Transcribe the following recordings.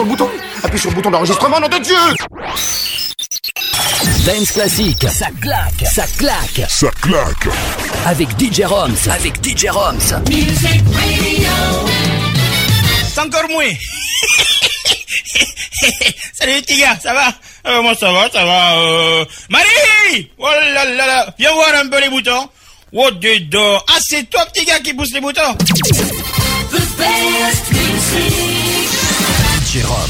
sur le bouton. Appuie sur le bouton d'enregistrement, nom de Dieu Dance classique, ça claque, ça claque, Ça claque. avec DJ Roms, avec DJ Roms. C'est encore moins. Salut les petits gars, ça va? Euh, Moi ça va, ça va. Euh... Marie Oh là là là Viens voir un peu les boutons. Oh dedans Ah c'est toi petit gars qui pousse les boutons Roms. Dance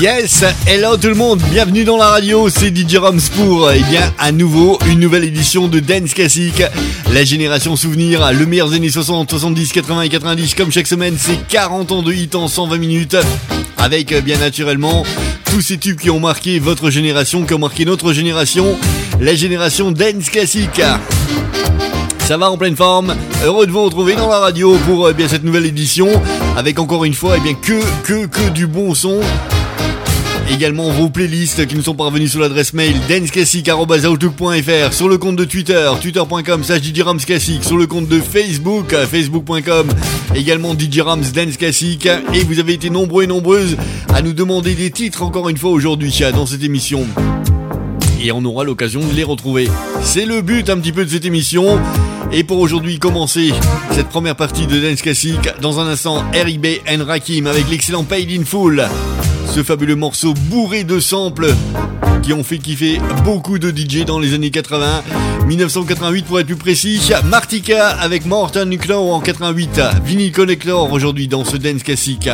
Yes, hello tout le monde, bienvenue dans la radio, c'est DJ Roms pour, eh bien, à nouveau, une nouvelle édition de Dance Classique, la génération souvenir, le meilleur des années 60, 70, 80 et 90, comme chaque semaine, c'est 40 ans de hit en 120 minutes, avec, euh, bien naturellement, tous ces tubes qui ont marqué votre génération, qui ont marqué notre génération, la génération Dance Classique. Ça va en pleine forme. Heureux de vous retrouver dans la radio pour euh, bien cette nouvelle édition avec encore une fois eh bien que que que du bon son. Également vos playlists qui nous sont parvenus sur l'adresse mail danceclassic.outlook.fr sur le compte de Twitter, twitter.com slash Classic, sur le compte de Facebook, euh, facebook.com, également DJ Rams Dance Classic. Et vous avez été nombreux et nombreuses à nous demander des titres encore une fois aujourd'hui dans cette émission et on aura l'occasion de les retrouver. C'est le but un petit peu de cette émission. Et pour aujourd'hui commencer cette première partie de Dance Classic, dans un instant, R.I.B. and Rakim avec l'excellent Paid in Full. Ce fabuleux morceau bourré de samples qui ont fait kiffer beaucoup de DJ dans les années 80. 1988 pour être plus précis. Martika avec Morton Nuclear en 88. Vinyl Collector aujourd'hui dans ce Dance Classic.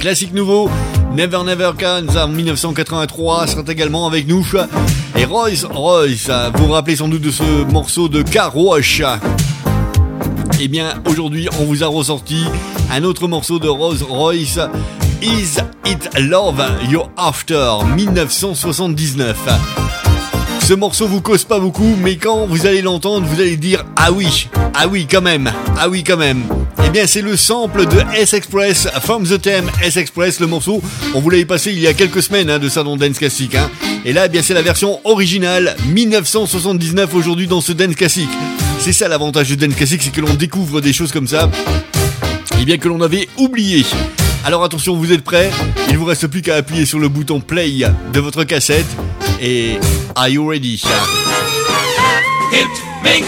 Classique nouveau, Never Never Can en 1983 sera également avec nous. Et Royce Royce, vous vous rappelez sans doute de ce morceau de Car. Eh bien, aujourd'hui, on vous a ressorti un autre morceau de Rose Royce, Is It Love You're After, 1979. Ce morceau vous cause pas beaucoup, mais quand vous allez l'entendre, vous allez dire Ah oui, ah oui, quand même, ah oui, quand même. Eh bien, c'est le sample de S-Express, From the Theme S-Express, le morceau. On vous l'avait passé il y a quelques semaines hein, de ça dans Dance Classic. Hein. Et là, eh bien, c'est la version originale, 1979 aujourd'hui dans ce Dance Classic. C'est ça l'avantage de Dance Classic, c'est que l'on découvre des choses comme ça, et bien que l'on avait oublié. Alors attention, vous êtes prêts? Il vous reste plus qu'à appuyer sur le bouton play de votre cassette. Et are you ready? Avec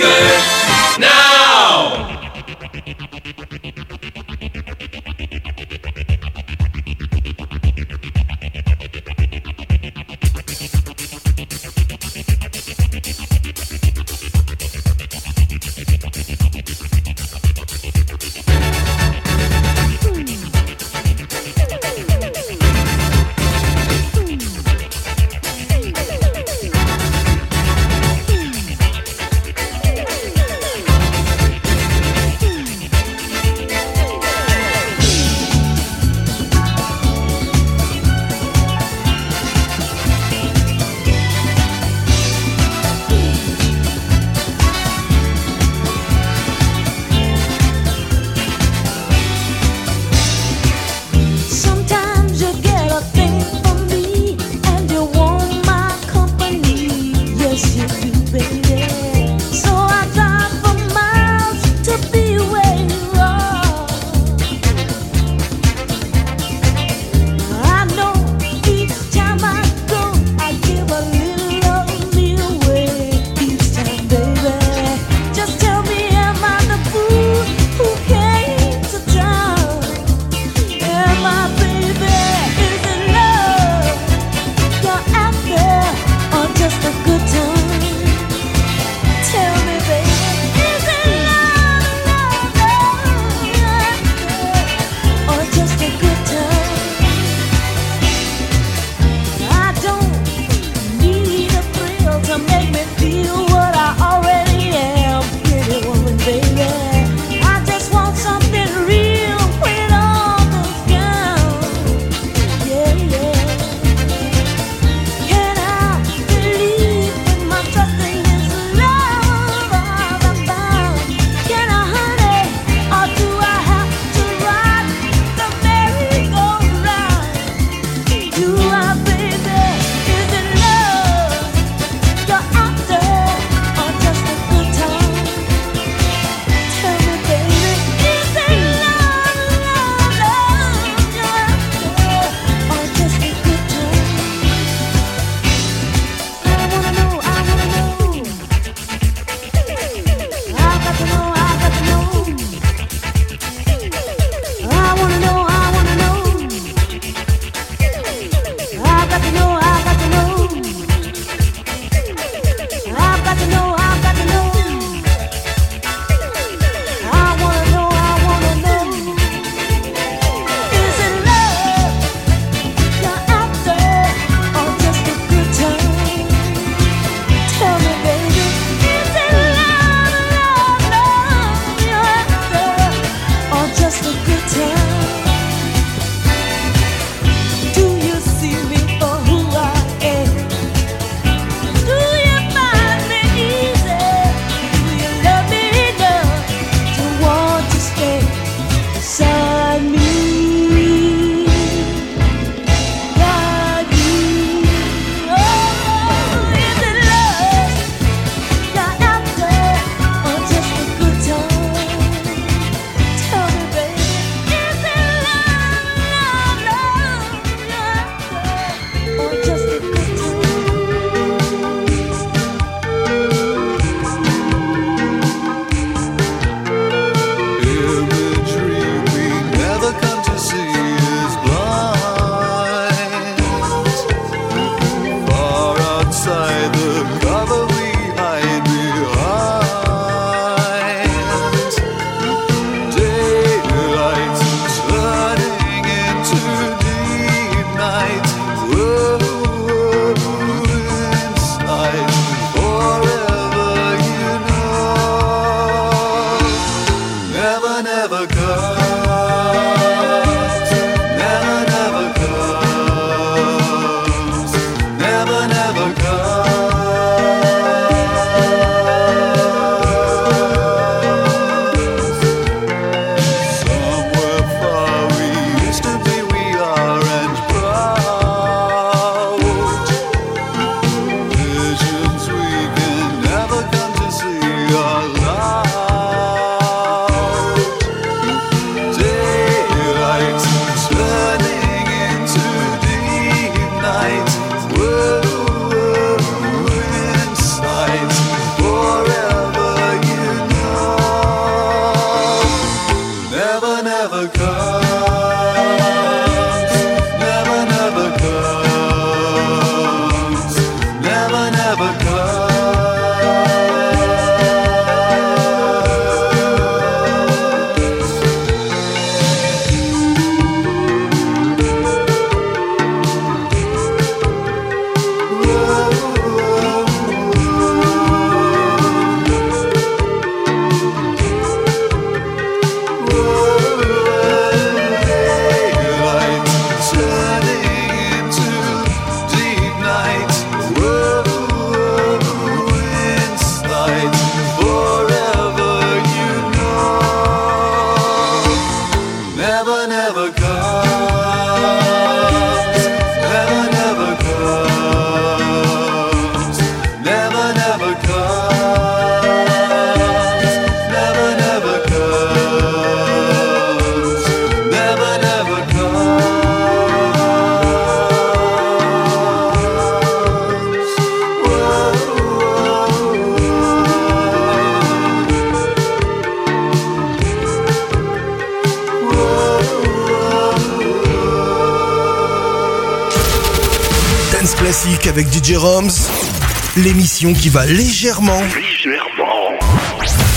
DJ Roms, l'émission qui va légèrement, légèrement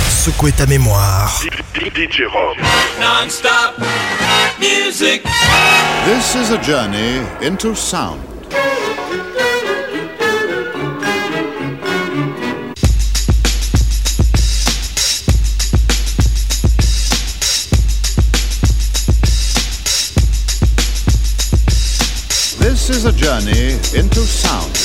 secouer ta mémoire. DJ Roms. Non-stop music. This is a journey into sound. This is a journey into sound.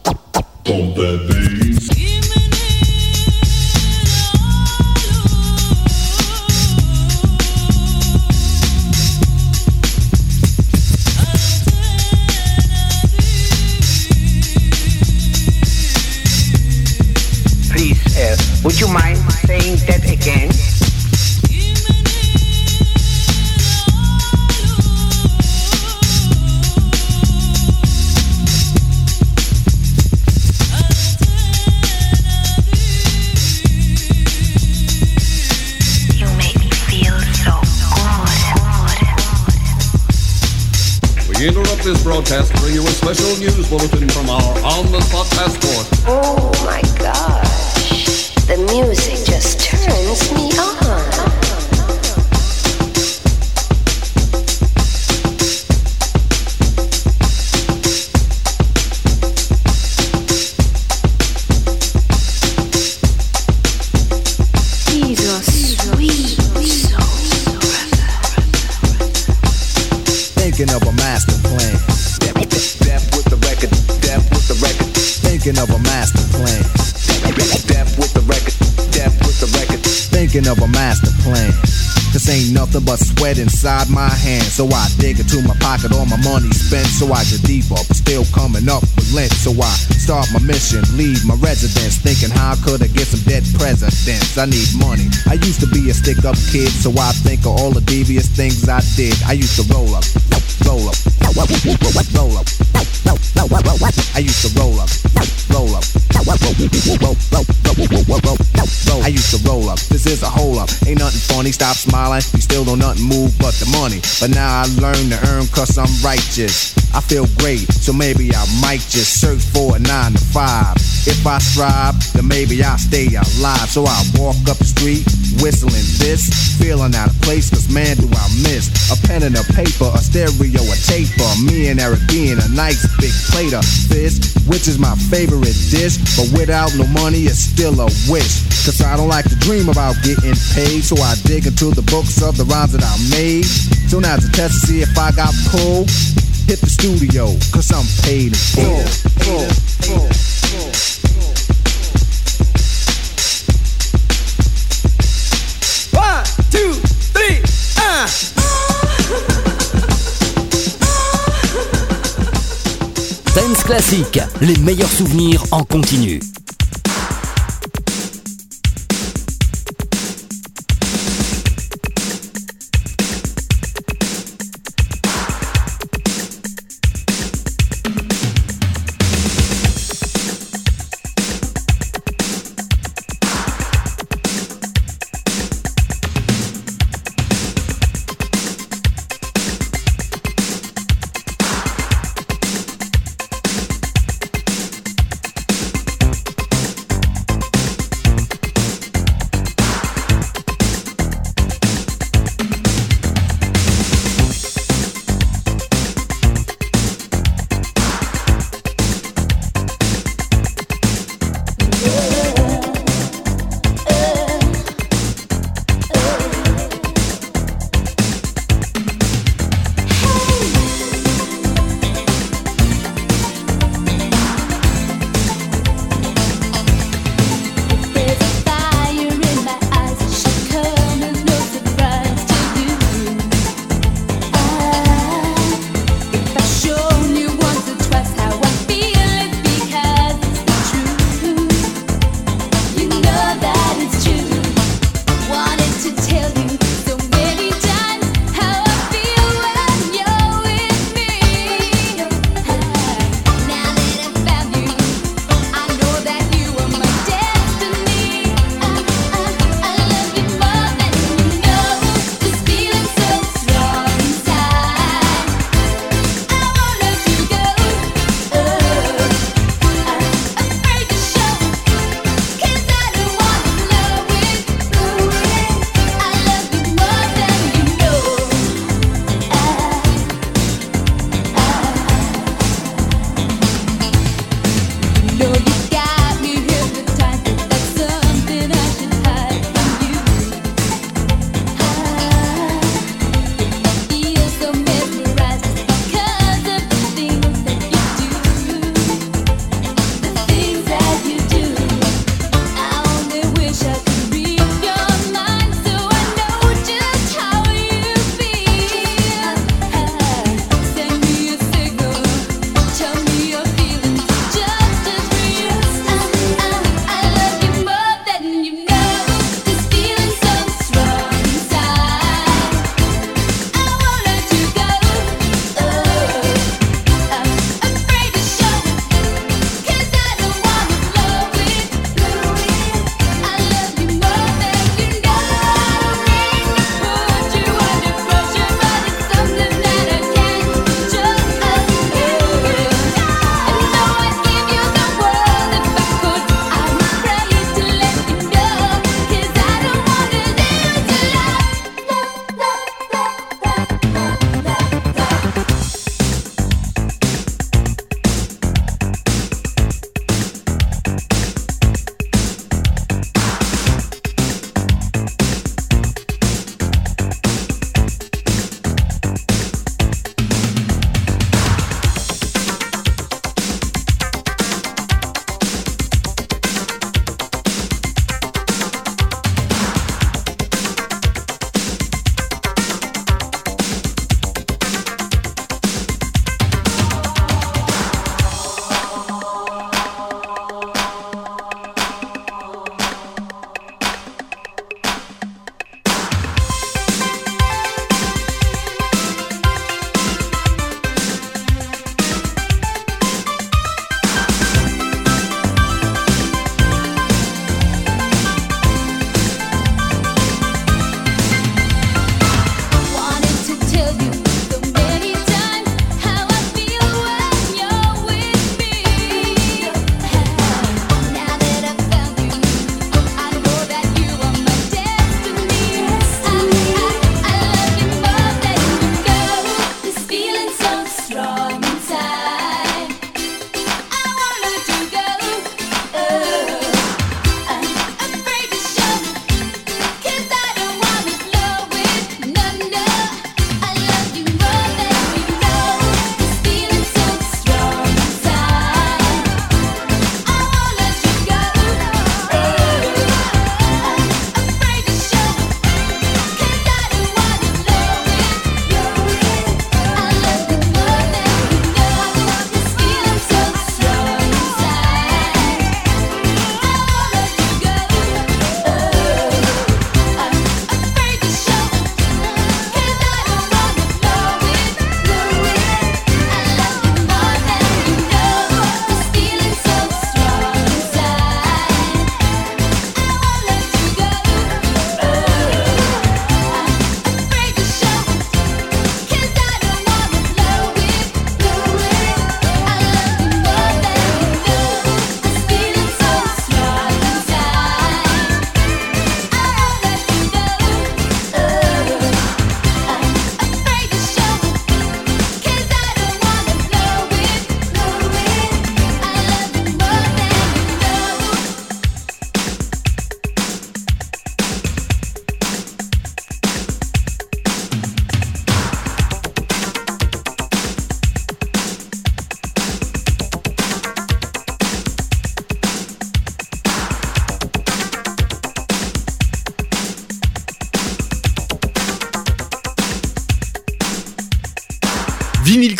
So I dig into my pocket, all my money spent. So I get deeper, but still coming up with lint. So I start my mission, leave my residence. Thinking how could I get some dead presidents? I need money. I used to be a stick up kid, so I think of all the devious things I did. I used to roll up, roll up, roll up, roll up. I used to roll up, roll up, roll, roll, roll, roll, roll, roll. I used to roll up. This is a hole up. Ain't nothing funny. Stop smiling. You still don't nothing move but the money. But now I learn to earn cause I'm righteous. I feel great, so maybe I might just search for a nine to five. If I strive, then maybe I'll stay alive. So I walk up the street, whistling this, feeling out of place, cause man do I miss a pen and a paper, a stereo, a tape, taper. Me and Eric being a nice big plate of fish, which is my favorite dish. But without no money, it's still a wish. Cause I don't like to dream about getting paid, so I dig into the books of the rhymes that I made. So now to test to see if I got pulled, hit the studio, cause I'm paid in full. full, full, full. One, two, three, un. Dance Classique, les meilleurs souvenirs en continu.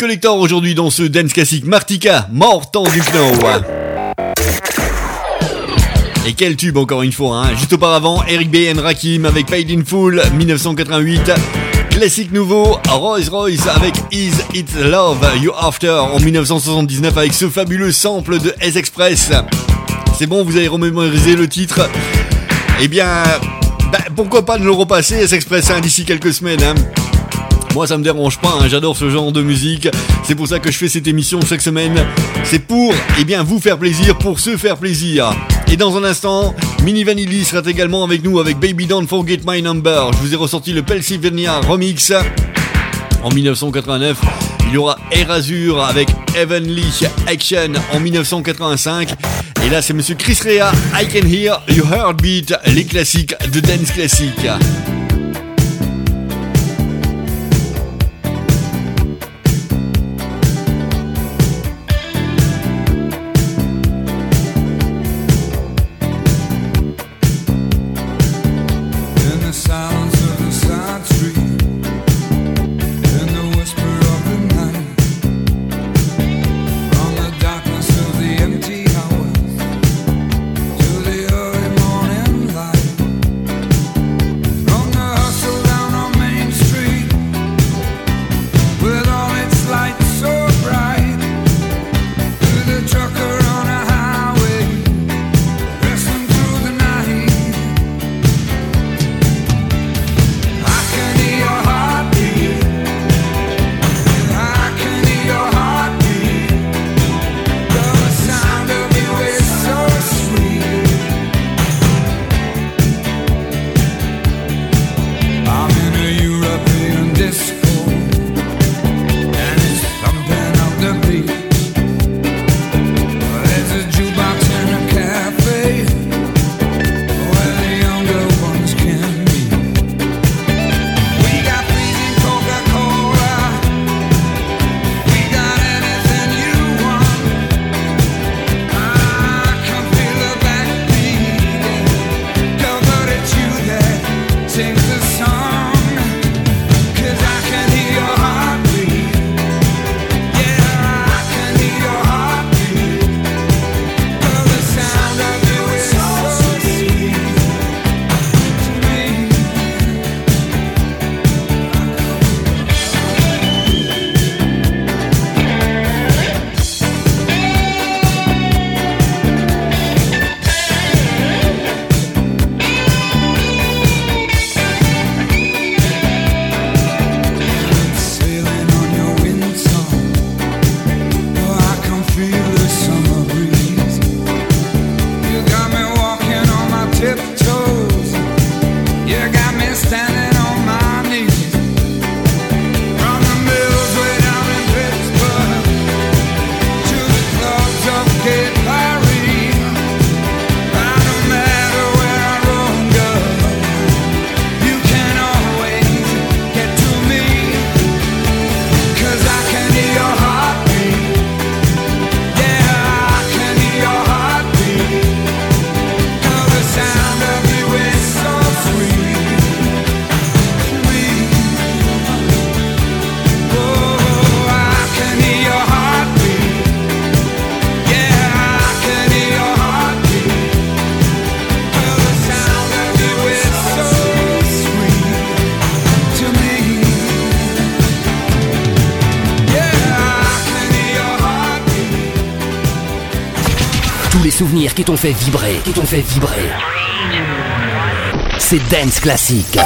Collector aujourd'hui dans ce dance classique Martika, Mortan du Kno. Et quel tube encore une fois, hein. Juste auparavant, Eric B. and Rakim avec Paid in Full, 1988. Classique nouveau, Rolls Royce avec Is It Love You After en 1979 avec ce fabuleux sample de S-Express. C'est bon, vous avez remémorisé le titre? Eh bien, bah, pourquoi pas ne le repasser S-Express hein, d'ici quelques semaines hein. Moi ça me dérange pas, hein, j'adore ce genre de musique. C'est pour ça que je fais cette émission chaque semaine. C'est pour, eh bien, vous faire plaisir, pour se faire plaisir. Et dans un instant, Mini Vanilli sera également avec nous avec Baby Don't Forget My Number. Je vous ai ressorti le Pennsylvania Remix en 1989. Il y aura Air Azur avec Heavenly Action en 1985. Et là, c'est monsieur Chris Rea, I Can Hear Your Heartbeat, les classiques de dance classique. Qui t'ont fait vibrer, qui t'ont fait vibrer. C'est Dance Classique.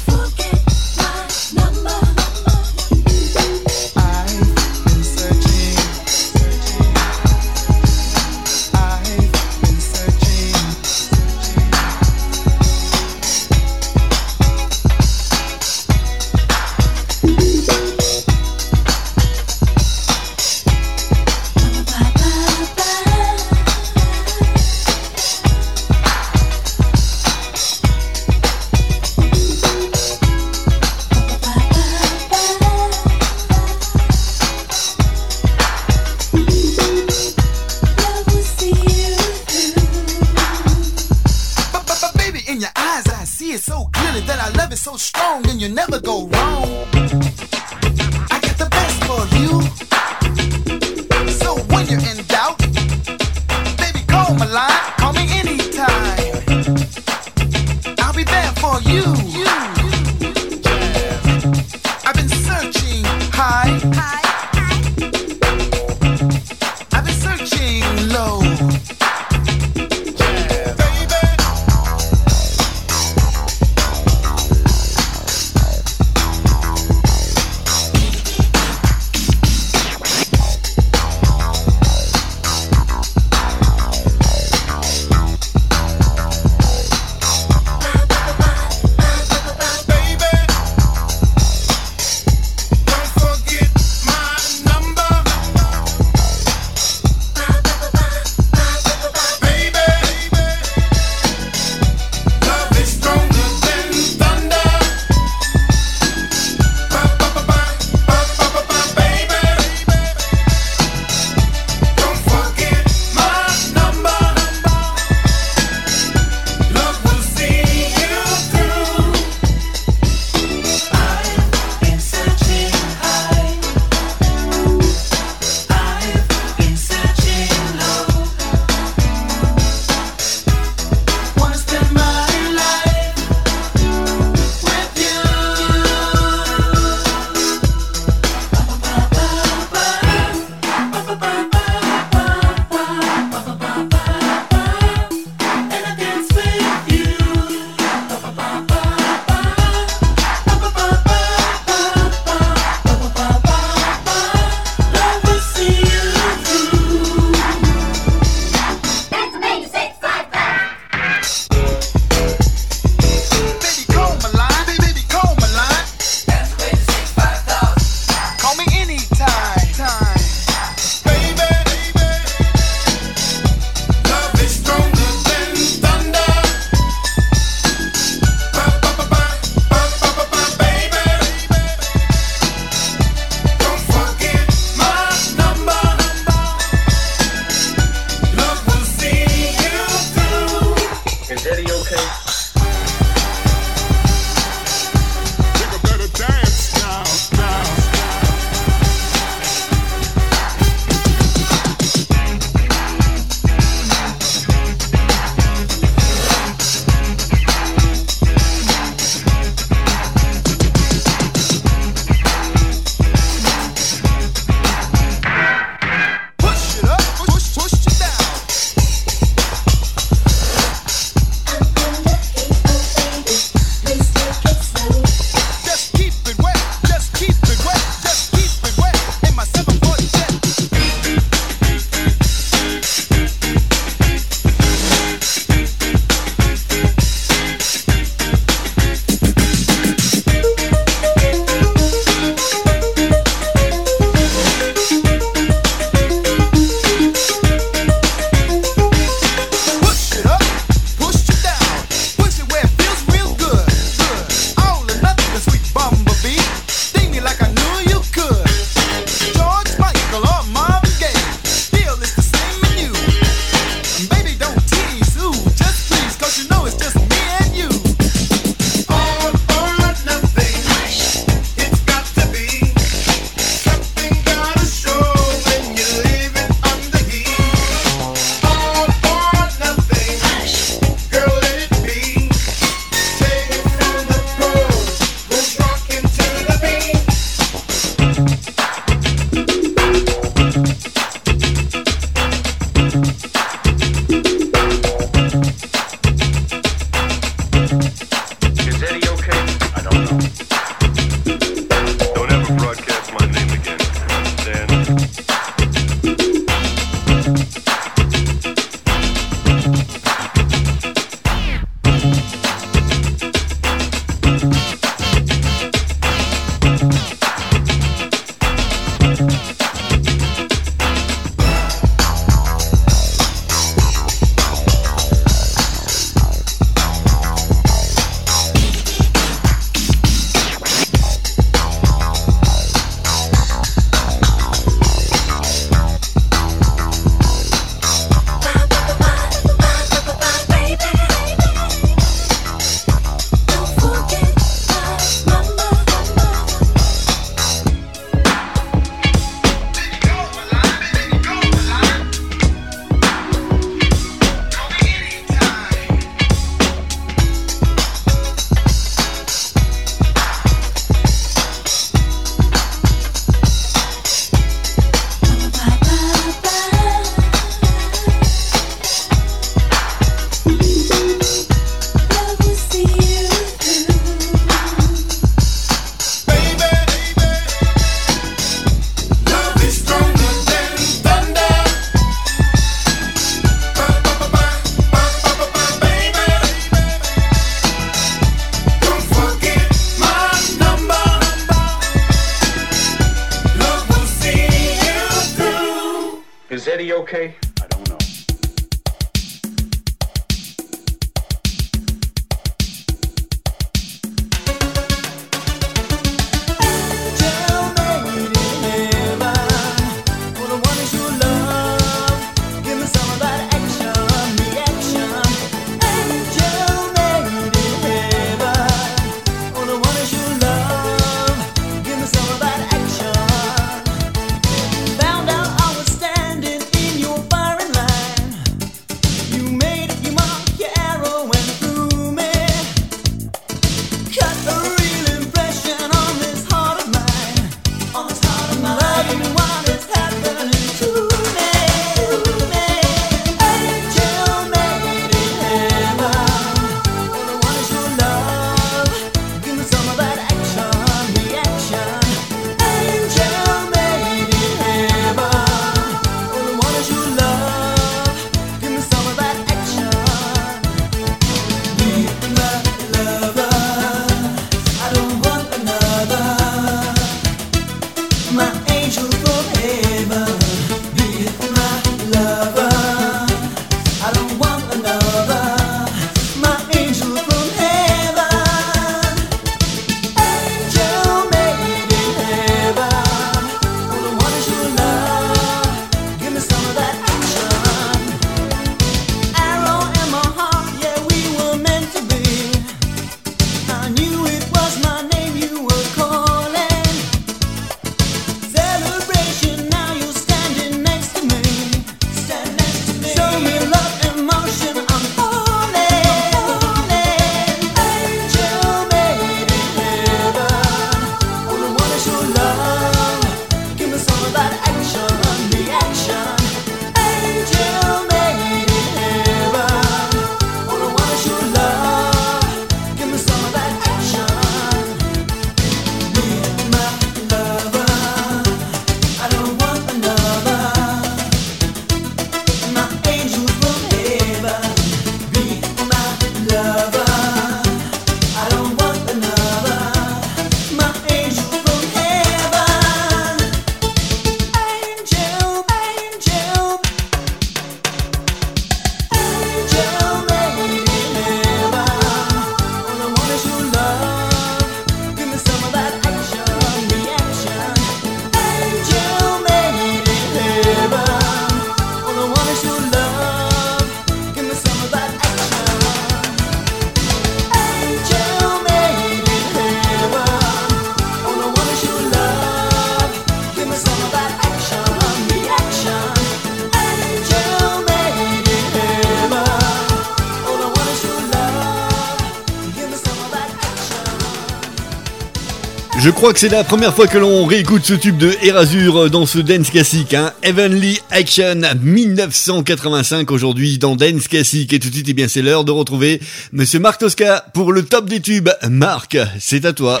Crois que c'est la première fois que l'on réécoute ce tube de Erasure dans ce Dance Classic, hein. Heavenly Action 1985 aujourd'hui dans Dance Classic. Et tout de suite, eh bien, c'est l'heure de retrouver Monsieur Marc Tosca pour le top des tubes. Marc, c'est à toi.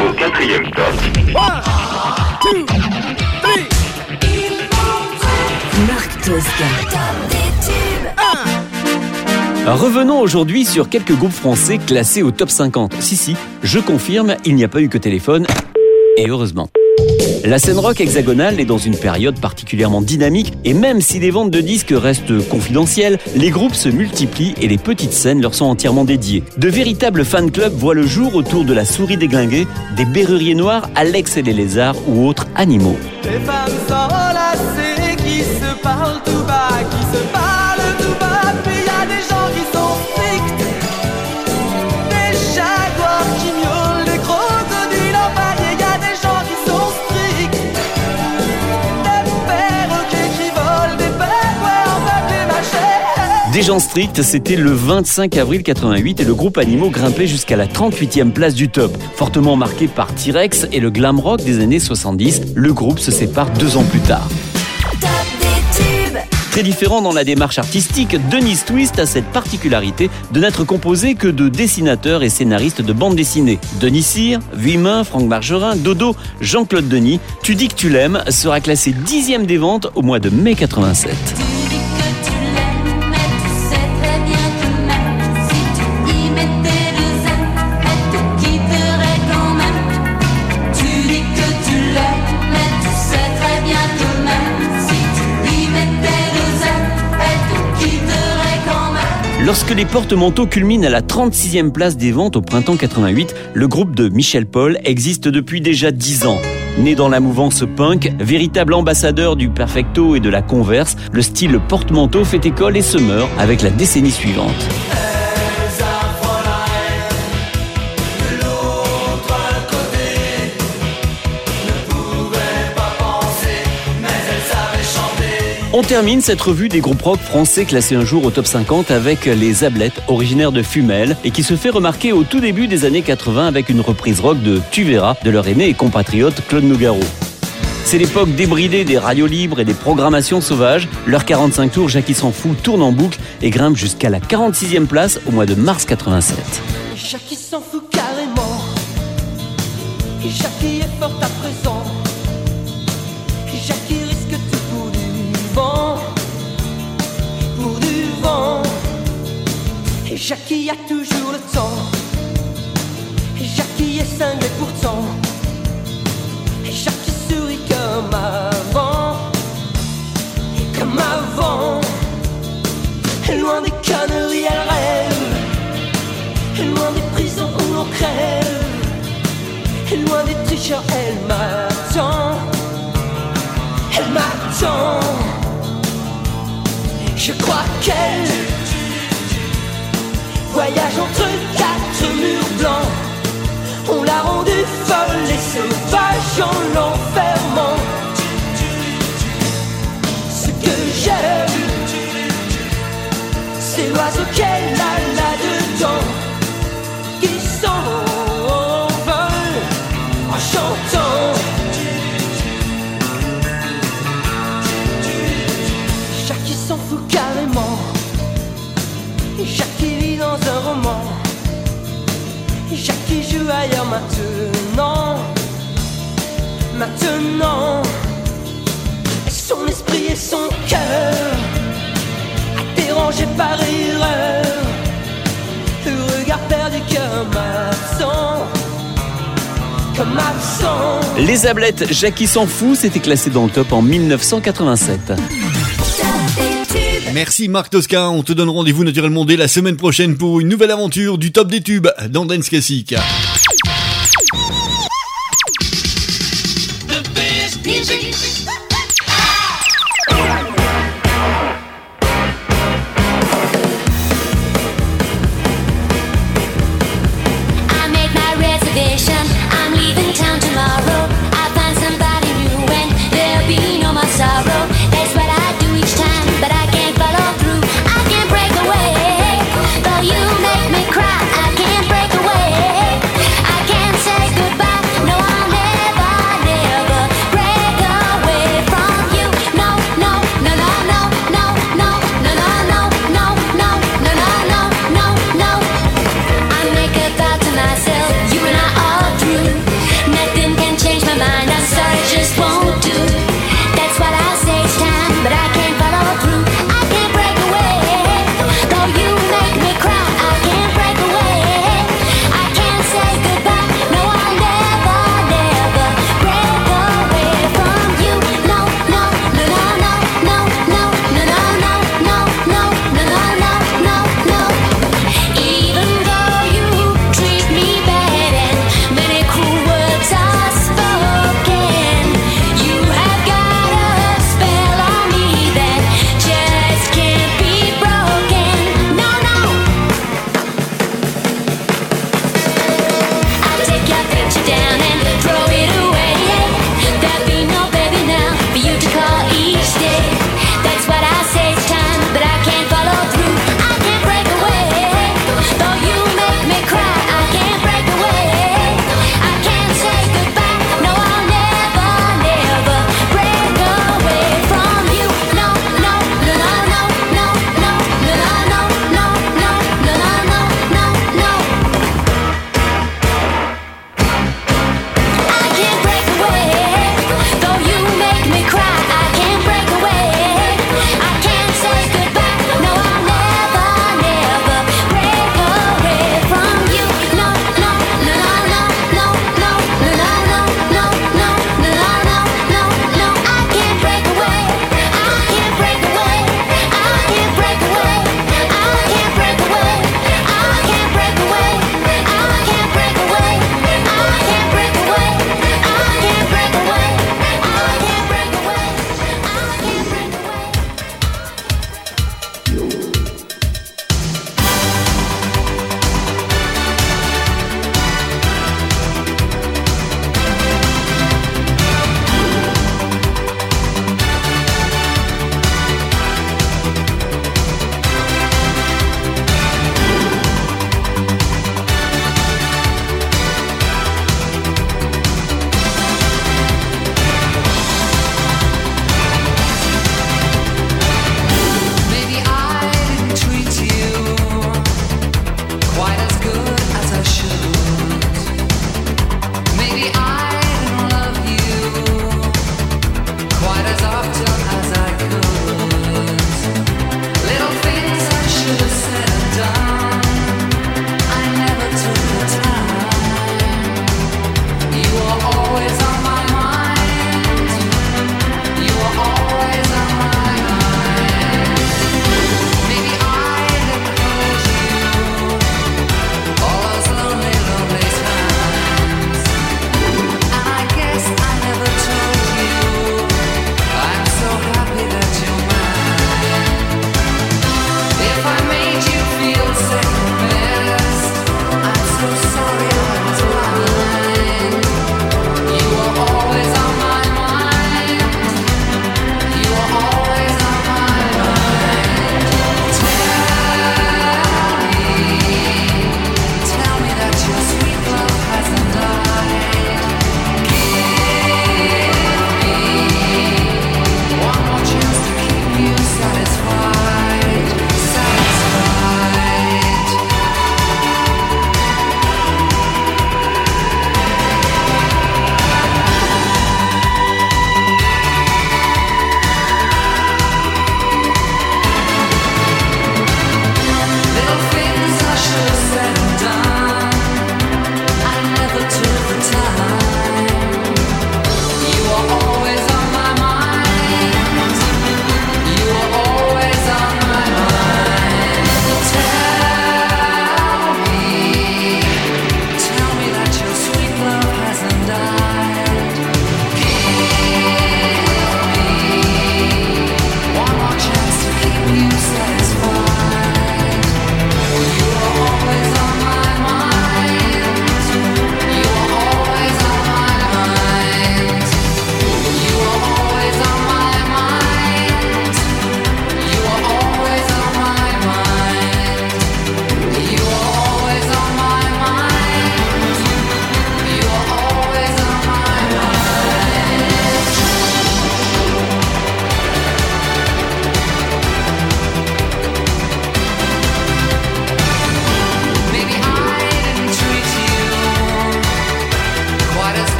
Au quatrième stop. Marc Tosca. Revenons aujourd'hui sur quelques groupes français classés au top 50. Si, si, je confirme, il n'y a pas eu que téléphone, et heureusement. La scène rock hexagonale est dans une période particulièrement dynamique et même si les ventes de disques restent confidentielles, les groupes se multiplient et les petites scènes leur sont entièrement dédiées. De véritables fan clubs voient le jour autour de la souris déglinguée, des berruriers noirs, Alex et les lézards ou autres animaux. Gens stricts, c'était le 25 avril 88 et le groupe Animaux grimpait jusqu'à la 38e place du top. Fortement marqué par T-Rex et le glam rock des années 70, le groupe se sépare deux ans plus tard. Très différent dans la démarche artistique, Denise Twist a cette particularité de n'être composé que de dessinateurs et scénaristes de bande dessinée. Denis Cyr, Vuillemin, Franck Margerin, Dodo, Jean-Claude Denis, Tu dis que tu l'aimes sera classé dixième des ventes au mois de mai 87. Lorsque les porte-manteaux culminent à la 36e place des ventes au printemps 88, le groupe de Michel Paul existe depuis déjà 10 ans. Né dans la mouvance punk, véritable ambassadeur du perfecto et de la converse, le style porte-manteau fait école et se meurt avec la décennie suivante. On termine cette revue des groupes rock français classés un jour au top 50 avec les Ablettes, originaires de Fumel, et qui se fait remarquer au tout début des années 80 avec une reprise rock de Tu verras de leur aîné et compatriote Claude Nougaro. C'est l'époque débridée des radios libres et des programmations sauvages. Leur 45 tours, Jackie s'en fout, tourne en boucle et grimpe jusqu'à la 46e place au mois de mars 87. Jackie s'en fout carrément. Et Jackie est fort à présent. Jackie a toujours le temps. Jackie est cinglé pourtant. Jackie sourit comme avant. Comme avant. Loin des conneries, elle rêve. Loin des prisons où l'on crève loin des tricheurs, elle m'attend Elle m'attend Je crois qu'elle Voyage entre quatre murs blancs On l'a rendue folle et sauvage en l'enfermant Ce que j'aime C'est l'oiseau qu'elle a là-dedans qui s'envole en chantant. Jackie s'en fout carrément. Et Jackie Jackie joue ailleurs maintenant. Maintenant. Son esprit et son cœur. Dérangé par erreur. Le regard perdu comme absent. Comme absent. Les Ablettes, Jackie s'en fout, c'était classé dans le top en 1987. Merci Marc Tosca, on te donne rendez-vous naturellement dès la semaine prochaine pour une nouvelle aventure du top des tubes dans Dance Classic.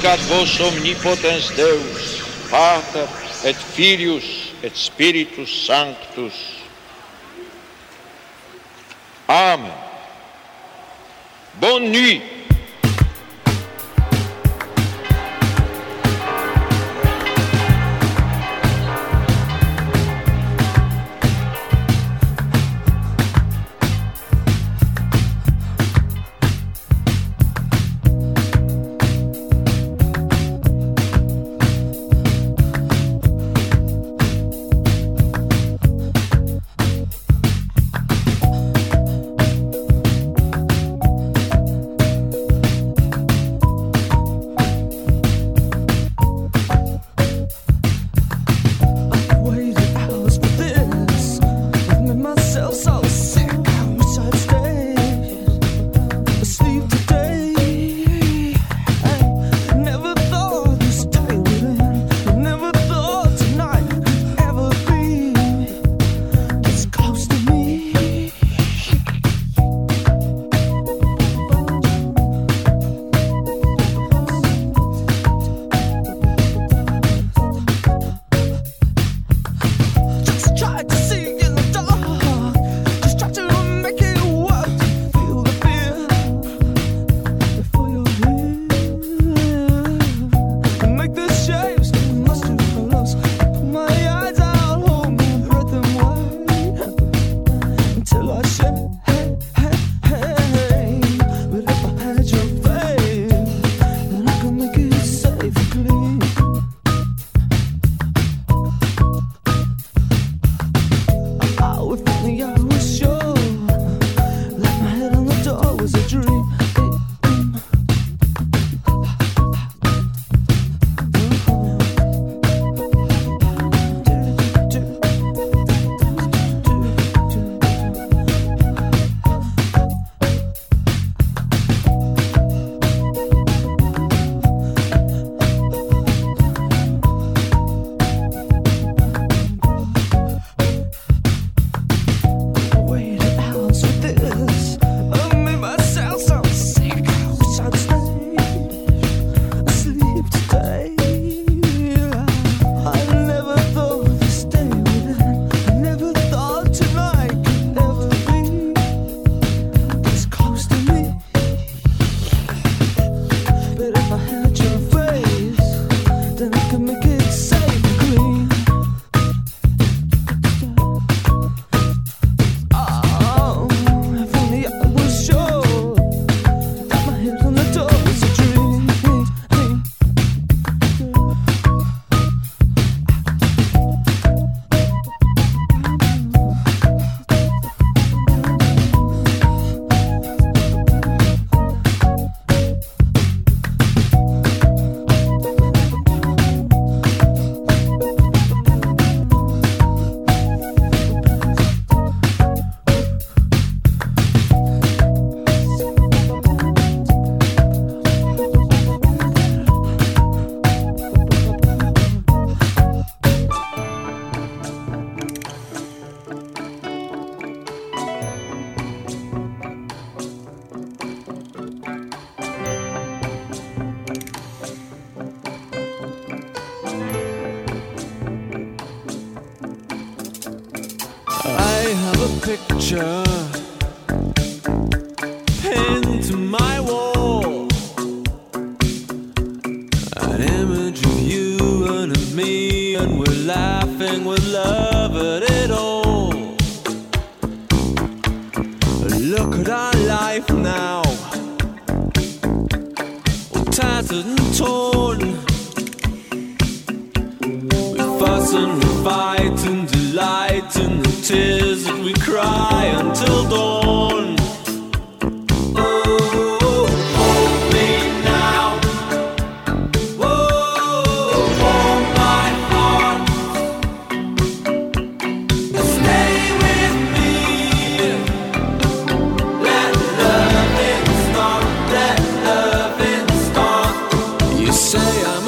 glorificado vosso omnipotente Deus, Pater et Filhos, et Espíritos Sanctus. Amen. Bonne nuit. You say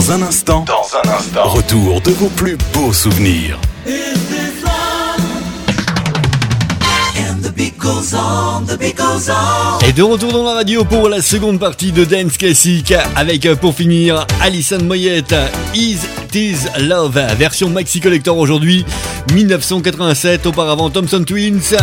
Dans un instant, dans un instant, retour de vos plus beaux souvenirs. Is this love? And the beat goes on, the beat goes on. Et de retour dans la radio pour la seconde partie de Dance Classic avec euh, pour finir Alison Moyette Is This Love version Maxi Collector aujourd'hui 1987 auparavant Thompson Twins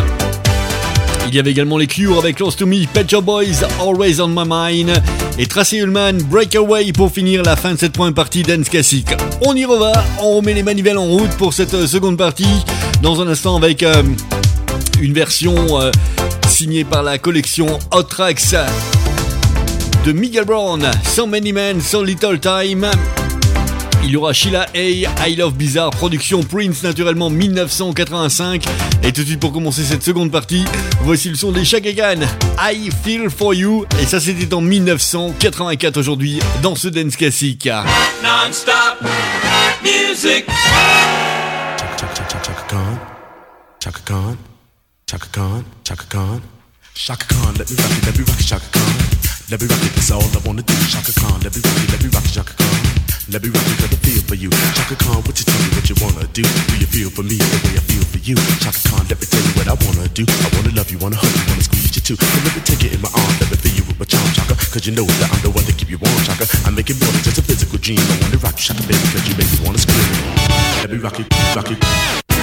il y avait également les Cure avec Close to Me, Pet Shop Boys, Always on My Mind et Tracy Ullman, Breakaway pour finir la fin de cette première partie Dance Classic. On y reva, on remet les manivelles en route pour cette euh, seconde partie dans un instant avec euh, une version euh, signée par la collection Hot Tracks de Miguel Brown, So Many Men, So Little Time. Il y aura Sheila A, I Love Bizarre, production Prince naturellement 1985. Et tout de suite pour commencer cette seconde partie, voici le son des Chaka Khan, I Feel For You. Et ça c'était en 1984 aujourd'hui dans ce dance classique. Non-stop music. Chaka Khan, Chaka Khan, Chaka Khan, Chaka Khan, Chaka Khan, let me rock it, let me rock it, Chaka Khan. Let me rock it, that's all I wanna do. Chaka Khan, let me rock it, let me rock it, Chaka Khan. Let me it, got a feel for you. Chaka Khan, what you tell me what you wanna do? Do you feel for me the way I feel for you? Chaka Khan, let me tell you what I wanna do. I wanna love you, wanna hug you, wanna squeeze you too. So let me take it in my arms, let me feel you with my charm, Chaka. Cause you know that I'm the one to keep you warm, Chaka. I make it more than just a physical dream. I wanna rock you, Chaka, baby, cause you make me wanna scream. Let me rock it, rock it.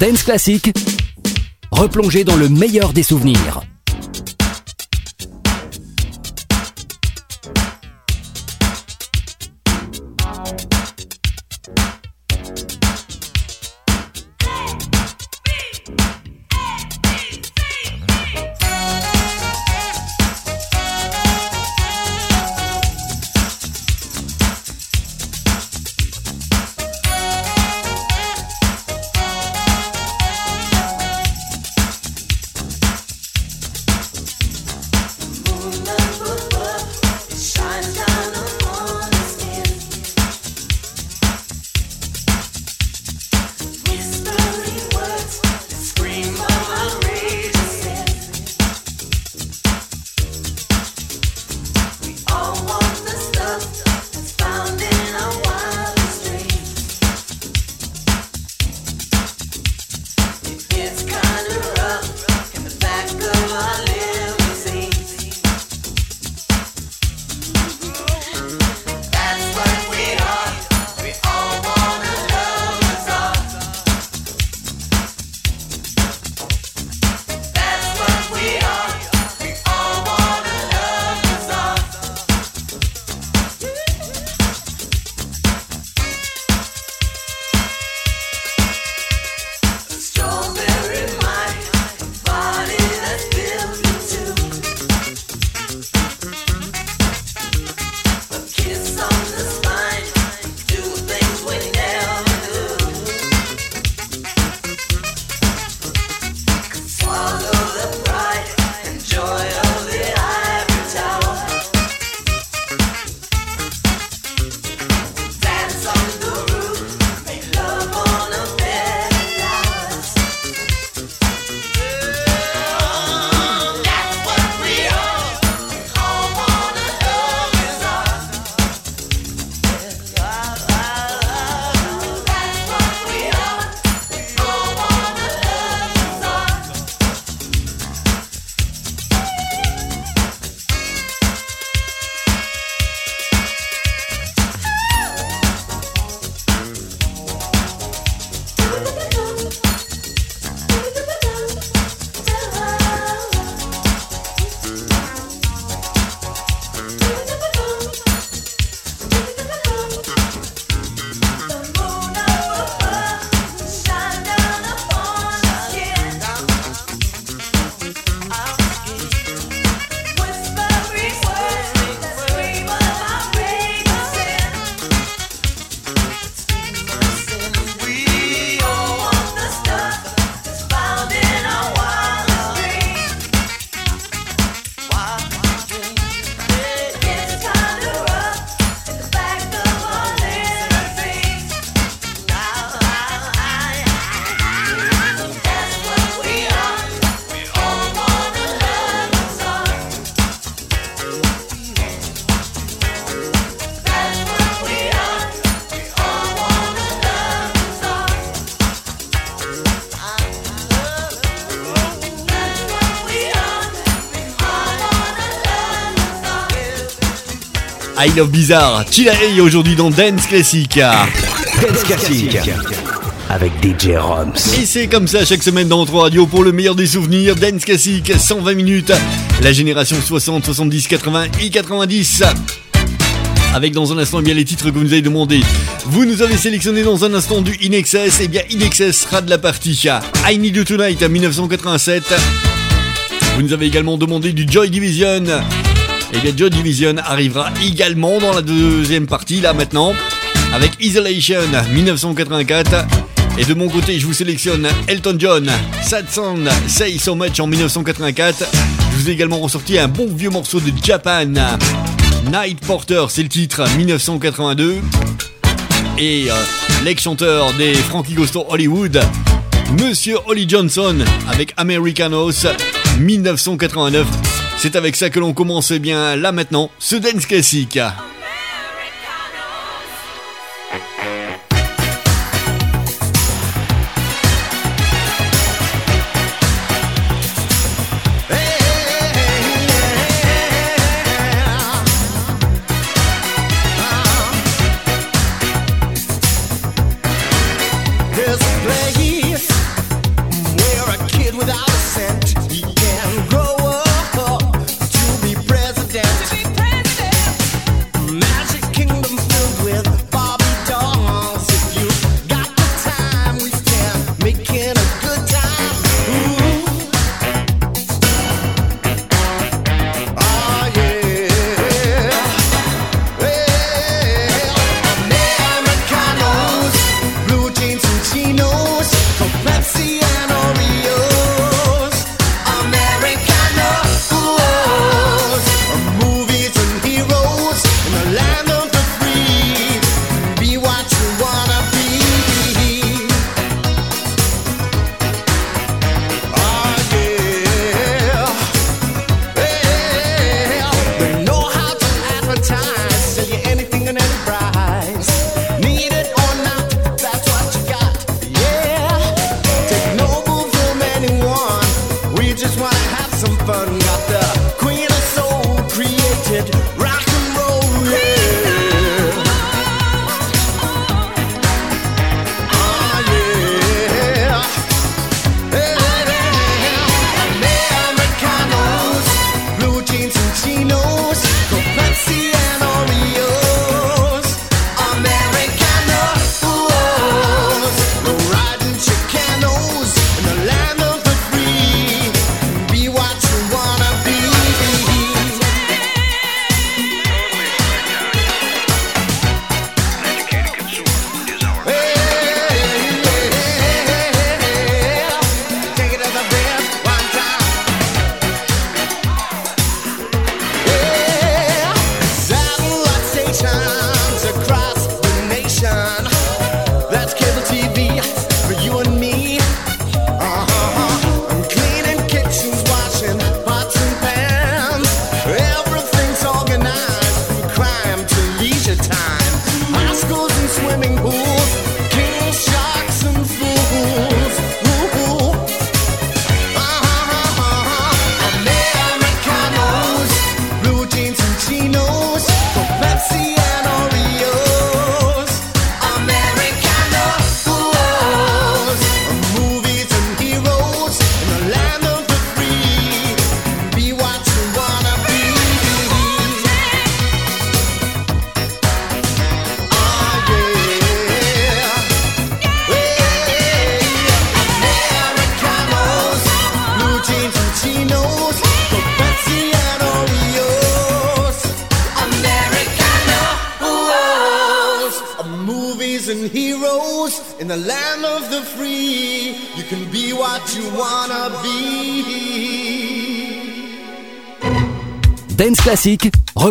Dance Classique, replongez dans le meilleur des souvenirs. I Love Bizarre, Chilaey aujourd'hui dans Dance Classic. Dance Classic. Avec DJ Roms. Et c'est comme ça chaque semaine dans notre radio pour le meilleur des souvenirs. Dance Classic, 120 minutes. La génération 60, 70, 80 et 90. Avec dans un instant eh bien les titres que vous nous avez demandé. Vous nous avez sélectionné dans un instant du Inexcess. Et bien Inexcess sera de la partie I Need You Tonight 1987. Vous nous avez également demandé du Joy Division. Et bien Joy Division arrivera également dans la deuxième partie là maintenant. Avec Isolation 1984. Et de mon côté, je vous sélectionne Elton John, Sad Sound, Say So Much en 1984. Je vous ai également ressorti un bon vieux morceau de Japan. Night Porter, c'est le titre, 1982. Et euh, l'ex-chanteur des Frankie Gosto Hollywood, Monsieur Holly Johnson, avec Americanos, 1989. C'est avec ça que l'on commence eh bien là maintenant ce dance classique.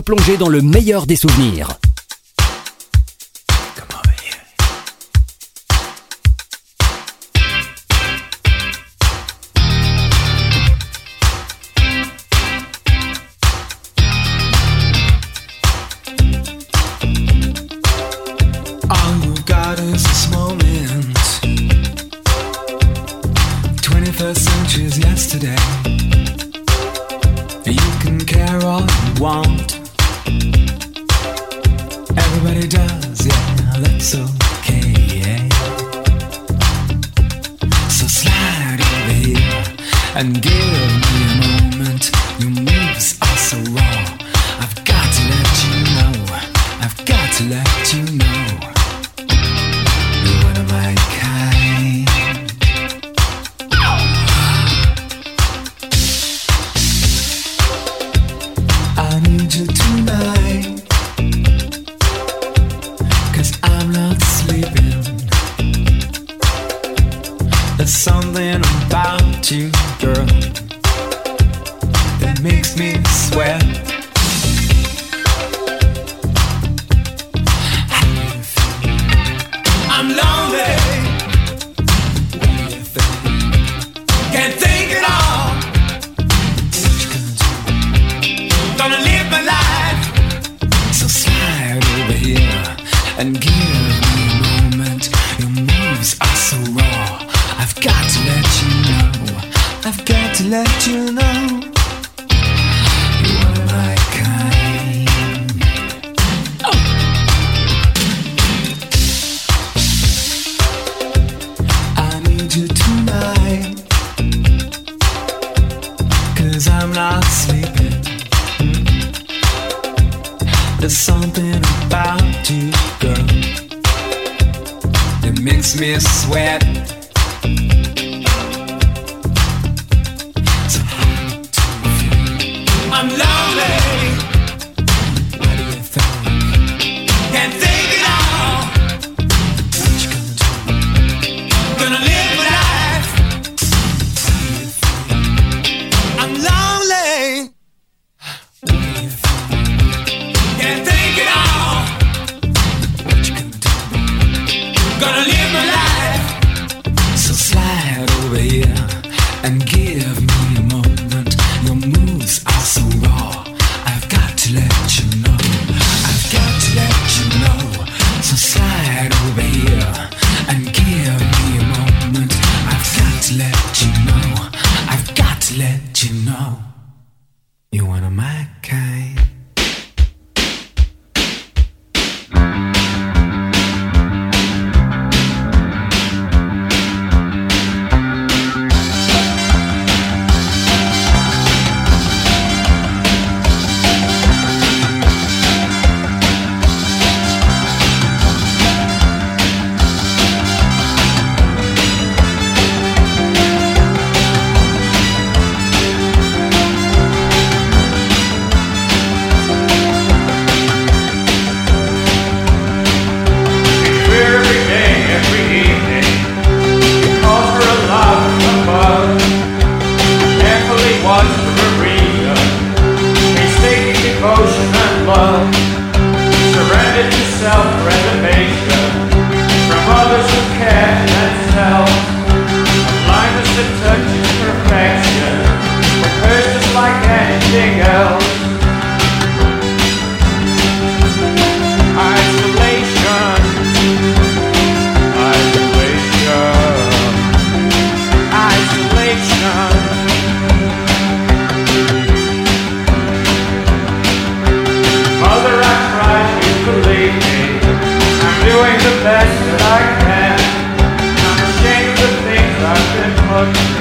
Replongé dans le meilleur des souvenirs. And give heart.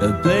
The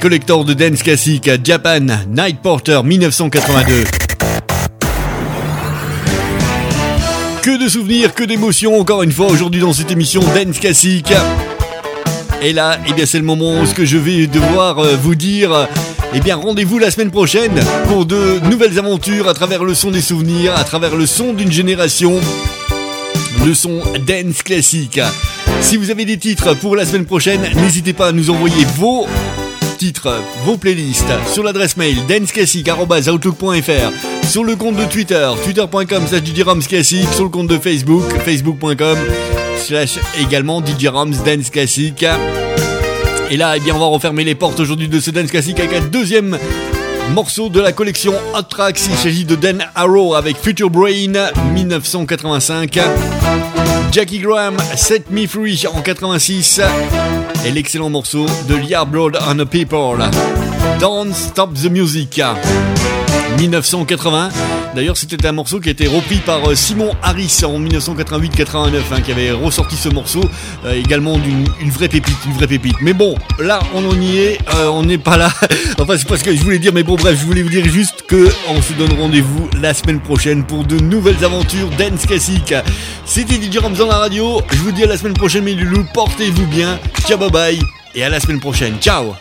Les de dance classique à Japan, Night Porter 1982. Que de souvenirs, que d'émotions encore une fois aujourd'hui dans cette émission Dance Classique. Et là, eh bien c'est le moment où ce que je vais devoir euh, vous dire. Eh bien rendez-vous la semaine prochaine pour de nouvelles aventures à travers le son des souvenirs, à travers le son d'une génération. Le son dance classique. Si vous avez des titres pour la semaine prochaine, n'hésitez pas à nous envoyer vos titres, vos playlists sur l'adresse mail danceclassique.outlook.fr sur le compte de Twitter, twitter.com slash sur le compte de Facebook, facebook.com slash également DJRoms Dance. Et là, eh bien, on va refermer les portes aujourd'hui de ce Dance Classique avec la deuxième Morceau de la collection Hot Tracks, il s'agit de Dan Arrow avec Future Brain 1985. Jackie Graham, Set Me Free en 86. Et l'excellent morceau de Lia Blood on a People. Don't Stop the Music 1980. D'ailleurs, c'était un morceau qui a été repris par euh, Simon Harris en 1988-89, hein, qui avait ressorti ce morceau, euh, également d'une une vraie pépite, une vraie pépite. Mais bon, là, on en y est, euh, on n'est pas là. enfin, c'est pas ce que je voulais dire, mais bon, bref, je voulais vous dire juste que on se donne rendez-vous la semaine prochaine pour de nouvelles aventures dance classique. C'était DJ Rams dans la radio. Je vous dis à la semaine prochaine, mes loulous, portez-vous bien. Ciao, bye bye, et à la semaine prochaine. Ciao.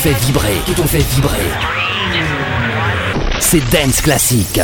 Fait vibrer, qui t'ont fait vibrer. C'est Dance Classique.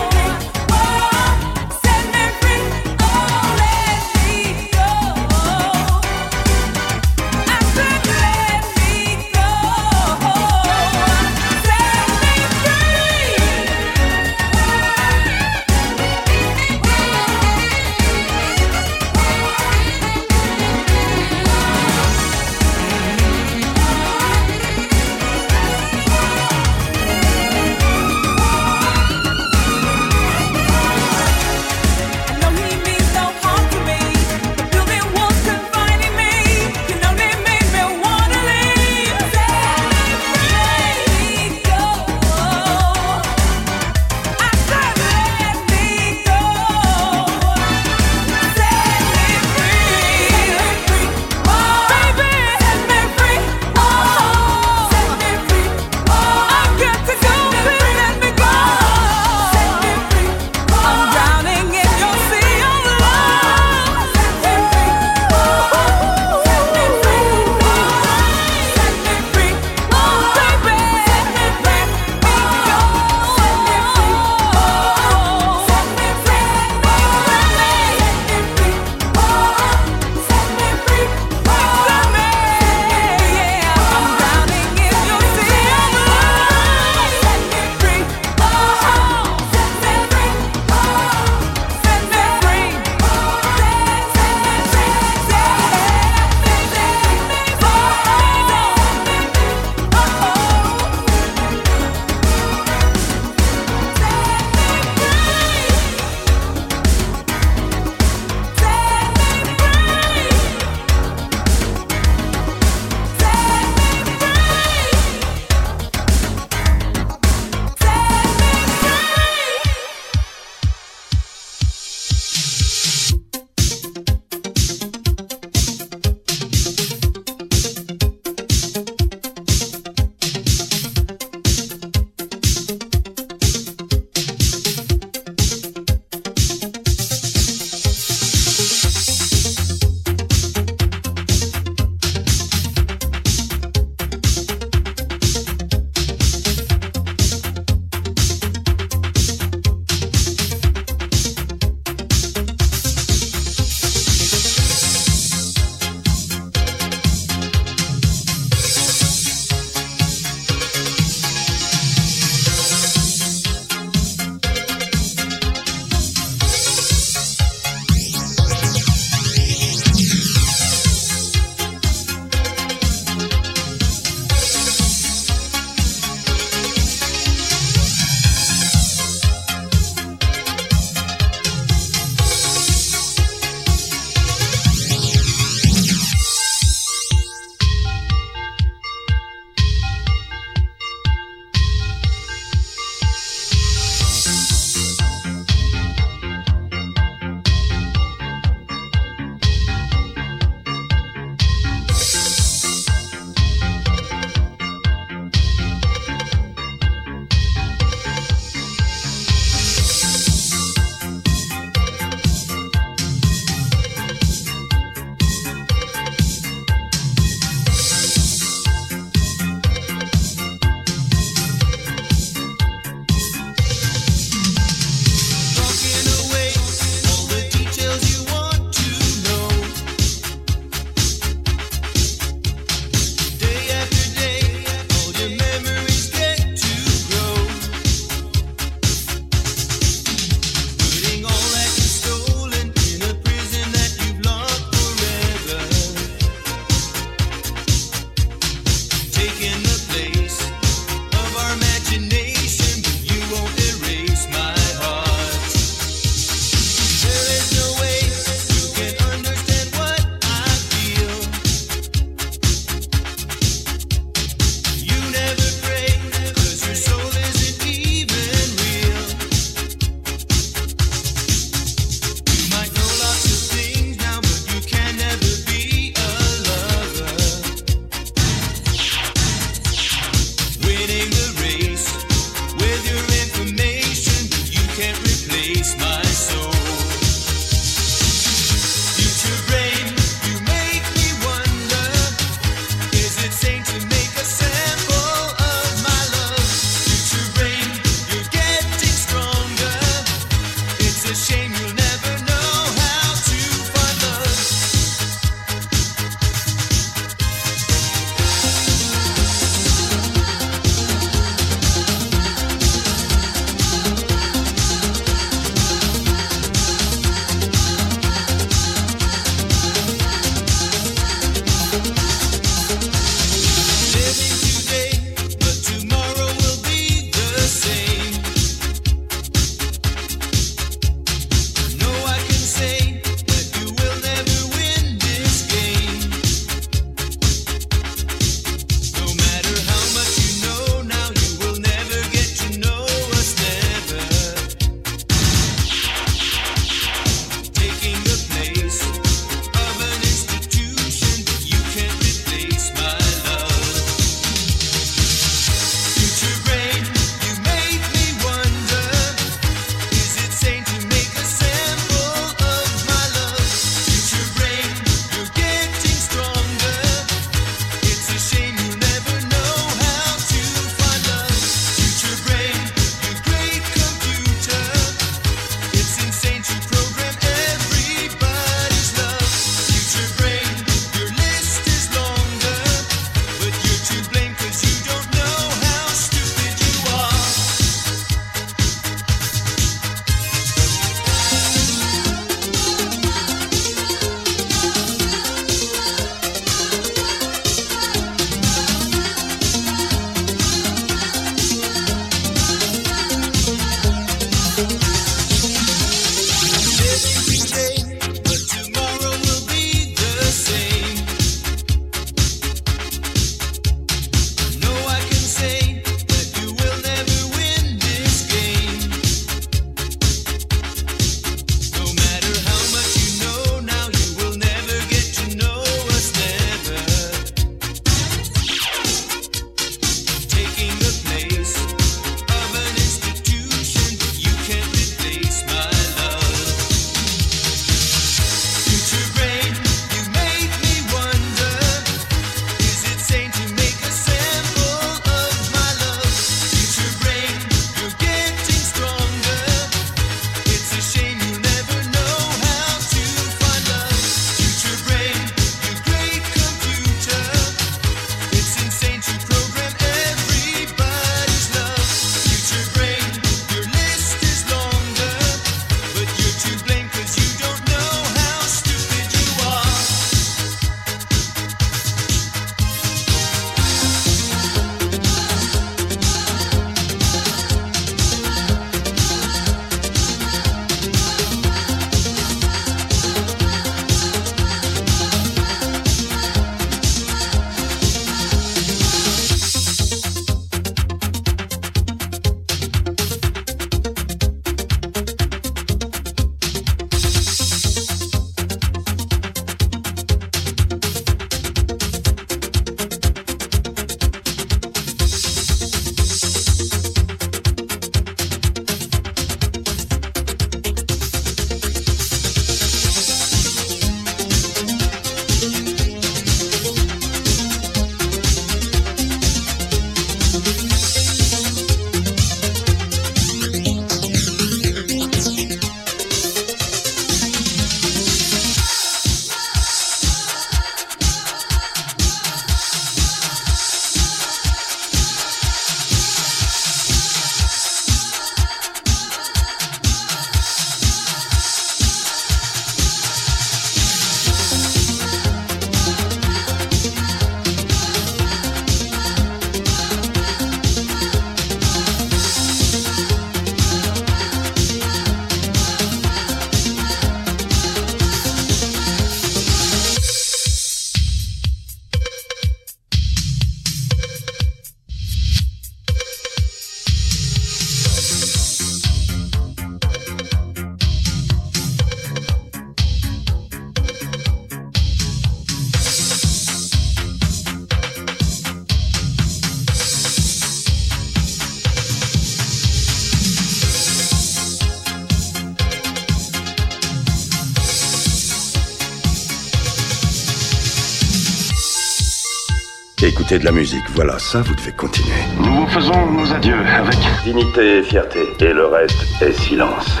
Écouter de la musique. Voilà, ça, vous devez continuer. Nous vous faisons nos adieux avec Dignité et fierté. Et le reste est silence.